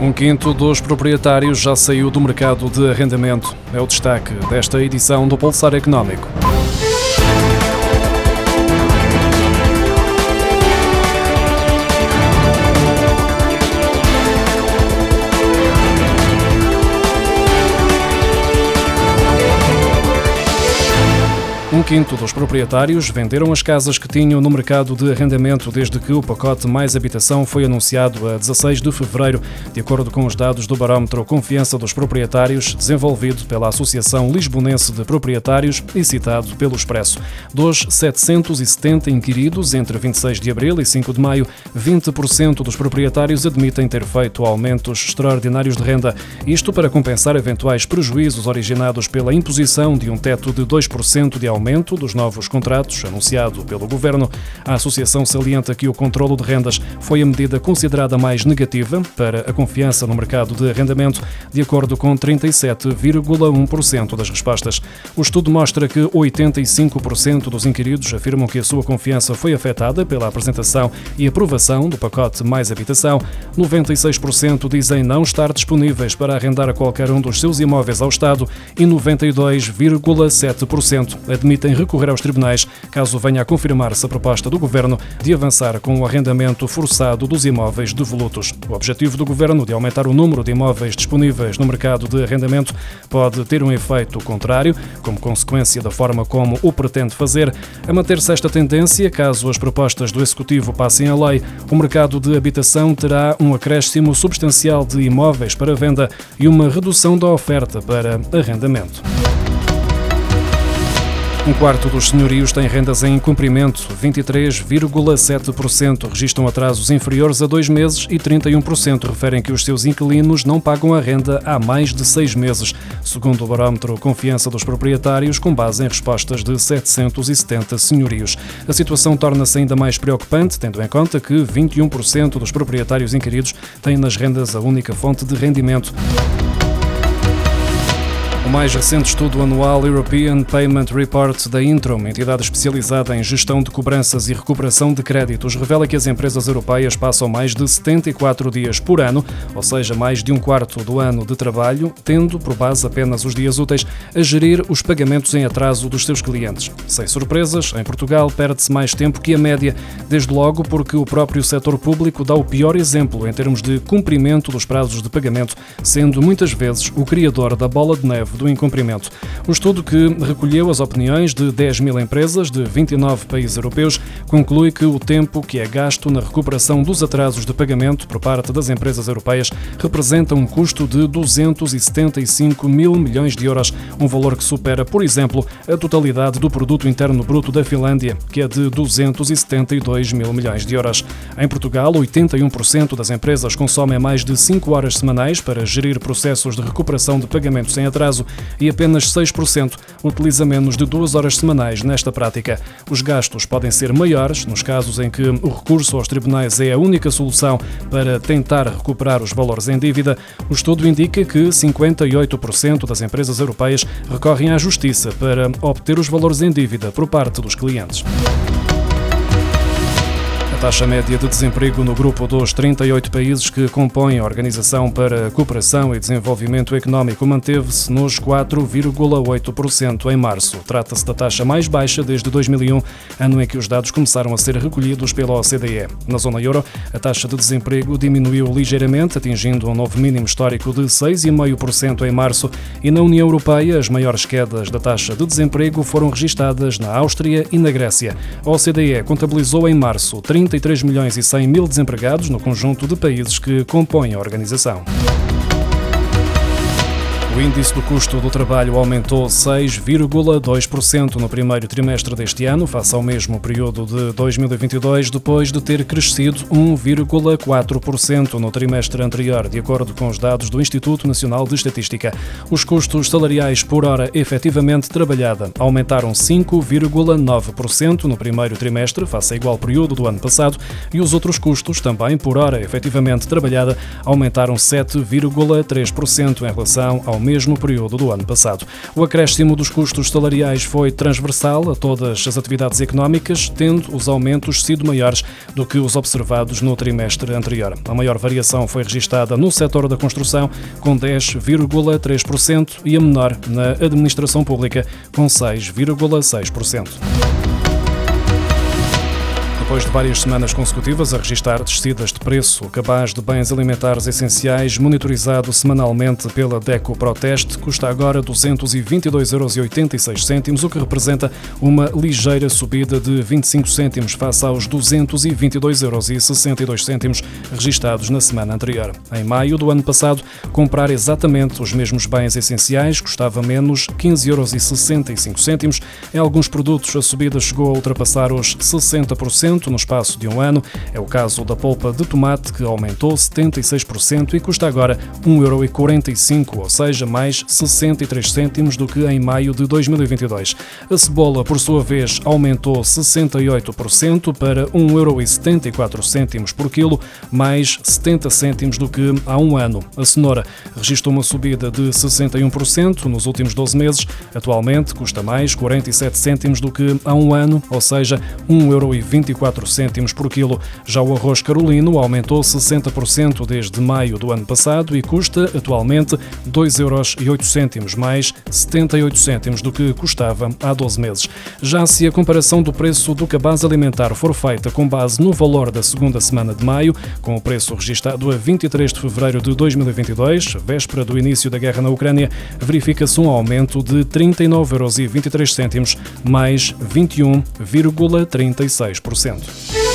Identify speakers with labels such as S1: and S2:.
S1: Um quinto dos proprietários já saiu do mercado de arrendamento. É o destaque desta edição do Pulsar Económico. Quinto dos proprietários venderam as casas que tinham no mercado de arrendamento desde que o pacote Mais Habitação foi anunciado a 16 de fevereiro, de acordo com os dados do barómetro Confiança dos Proprietários, desenvolvido pela Associação Lisbonense de Proprietários e citado pelo Expresso. Dos 770 inquiridos entre 26 de abril e 5 de maio, 20% dos proprietários admitem ter feito aumentos extraordinários de renda, isto para compensar eventuais prejuízos originados pela imposição de um teto de 2% de aumento dos novos contratos anunciado pelo Governo, a Associação salienta que o controlo de rendas foi a medida considerada mais negativa para a confiança no mercado de arrendamento, de acordo com 37,1% das respostas. O estudo mostra que 85% dos inquiridos afirmam que a sua confiança foi afetada pela apresentação e aprovação do pacote Mais Habitação. 96% dizem não estar disponíveis para arrendar a qualquer um dos seus imóveis ao Estado e 92,7% admitem recorrer aos tribunais caso venha a confirmar-se a proposta do Governo de avançar com o arrendamento forçado dos imóveis devolutos. O objetivo do Governo de aumentar o número de imóveis disponíveis no mercado de arrendamento pode ter um efeito contrário, como consequência da forma como o pretende fazer. A manter-se esta tendência, caso as propostas do Executivo passem a lei, o mercado de habitação terá um acréscimo substancial de imóveis para venda e uma redução da oferta para arrendamento. Um quarto dos senhorios tem rendas em incumprimento, 23,7% registram atrasos inferiores a dois meses e 31% referem que os seus inquilinos não pagam a renda há mais de seis meses, segundo o barómetro Confiança dos Proprietários, com base em respostas de 770 senhorios. A situação torna-se ainda mais preocupante, tendo em conta que 21% dos proprietários inquiridos têm nas rendas a única fonte de rendimento. O mais recente estudo anual European Payment Report da Intrum, entidade especializada em gestão de cobranças e recuperação de créditos, revela que as empresas europeias passam mais de 74 dias por ano, ou seja, mais de um quarto do ano de trabalho, tendo por base apenas os dias úteis, a gerir os pagamentos em atraso dos seus clientes. Sem surpresas, em Portugal perde-se mais tempo que a média, desde logo porque o próprio setor público dá o pior exemplo em termos de cumprimento dos prazos de pagamento, sendo muitas vezes o criador da bola de neve do incumprimento. Um estudo que recolheu as opiniões de 10 mil empresas de 29 países europeus conclui que o tempo que é gasto na recuperação dos atrasos de pagamento por parte das empresas europeias representa um custo de 275 mil milhões de euros, um valor que supera, por exemplo, a totalidade do produto interno bruto da Finlândia, que é de 272 mil milhões de euros. Em Portugal, 81% das empresas consomem mais de 5 horas semanais para gerir processos de recuperação de pagamentos em atraso e apenas 6% utiliza menos de duas horas semanais nesta prática. Os gastos podem ser maiores nos casos em que o recurso aos tribunais é a única solução para tentar recuperar os valores em dívida. O estudo indica que 58% das empresas europeias recorrem à justiça para obter os valores em dívida por parte dos clientes taxa média de desemprego no grupo dos 38 países que compõem a Organização para a Cooperação e Desenvolvimento Económico manteve-se nos 4,8% em março. Trata-se da taxa mais baixa desde 2001, ano em que os dados começaram a ser recolhidos pela OCDE. Na zona euro, a taxa de desemprego diminuiu ligeiramente, atingindo um novo mínimo histórico de 6,5% em março, e na União Europeia as maiores quedas da taxa de desemprego foram registadas na Áustria e na Grécia. A OCDE contabilizou em março 30 33 milhões e 100 mil desempregados no conjunto de países que compõem a organização. O índice do custo do trabalho aumentou 6,2% no primeiro trimestre deste ano, face ao mesmo período de 2022, depois de ter crescido 1,4% no trimestre anterior, de acordo com os dados do Instituto Nacional de Estatística. Os custos salariais por hora efetivamente trabalhada aumentaram 5,9% no primeiro trimestre, face ao igual período do ano passado, e os outros custos, também por hora efetivamente trabalhada, aumentaram 7,3% em relação ao mesmo período do ano passado. O acréscimo dos custos salariais foi transversal a todas as atividades económicas, tendo os aumentos sido maiores do que os observados no trimestre anterior. A maior variação foi registada no setor da construção, com 10,3%, e a menor na administração pública, com 6,6%. Depois de várias semanas consecutivas a registrar descidas de preço, o cabaz de bens alimentares essenciais, monitorizado semanalmente pela DECO Proteste, custa agora 222,86 euros, o que representa uma ligeira subida de 25 cêntimos face aos 222,62 euros registados na semana anterior. Em maio do ano passado, comprar exatamente os mesmos bens essenciais custava menos 15,65 euros. Em alguns produtos, a subida chegou a ultrapassar os 60% no espaço de um ano. É o caso da polpa de tomate, que aumentou 76% e custa agora 1,45€, ou seja, mais 63 cêntimos do que em maio de 2022. A cebola, por sua vez, aumentou 68% para 1,74€ por quilo, mais 70 cêntimos do que há um ano. A cenoura registrou uma subida de 61% nos últimos 12 meses. Atualmente custa mais 47 cêntimos do que há um ano, ou seja, 1,24€ 4 cêntimos por quilo. Já o arroz carolino aumentou 60% desde maio do ano passado e custa atualmente 2,08 euros, mais 78 cêntimos do que custava há 12 meses. Já se a comparação do preço do cabaz alimentar for feita com base no valor da segunda semana de maio, com o preço registado a 23 de fevereiro de 2022, véspera do início da guerra na Ucrânia, verifica-se um aumento de 39,23 euros, mais 21,36%. Deutschland.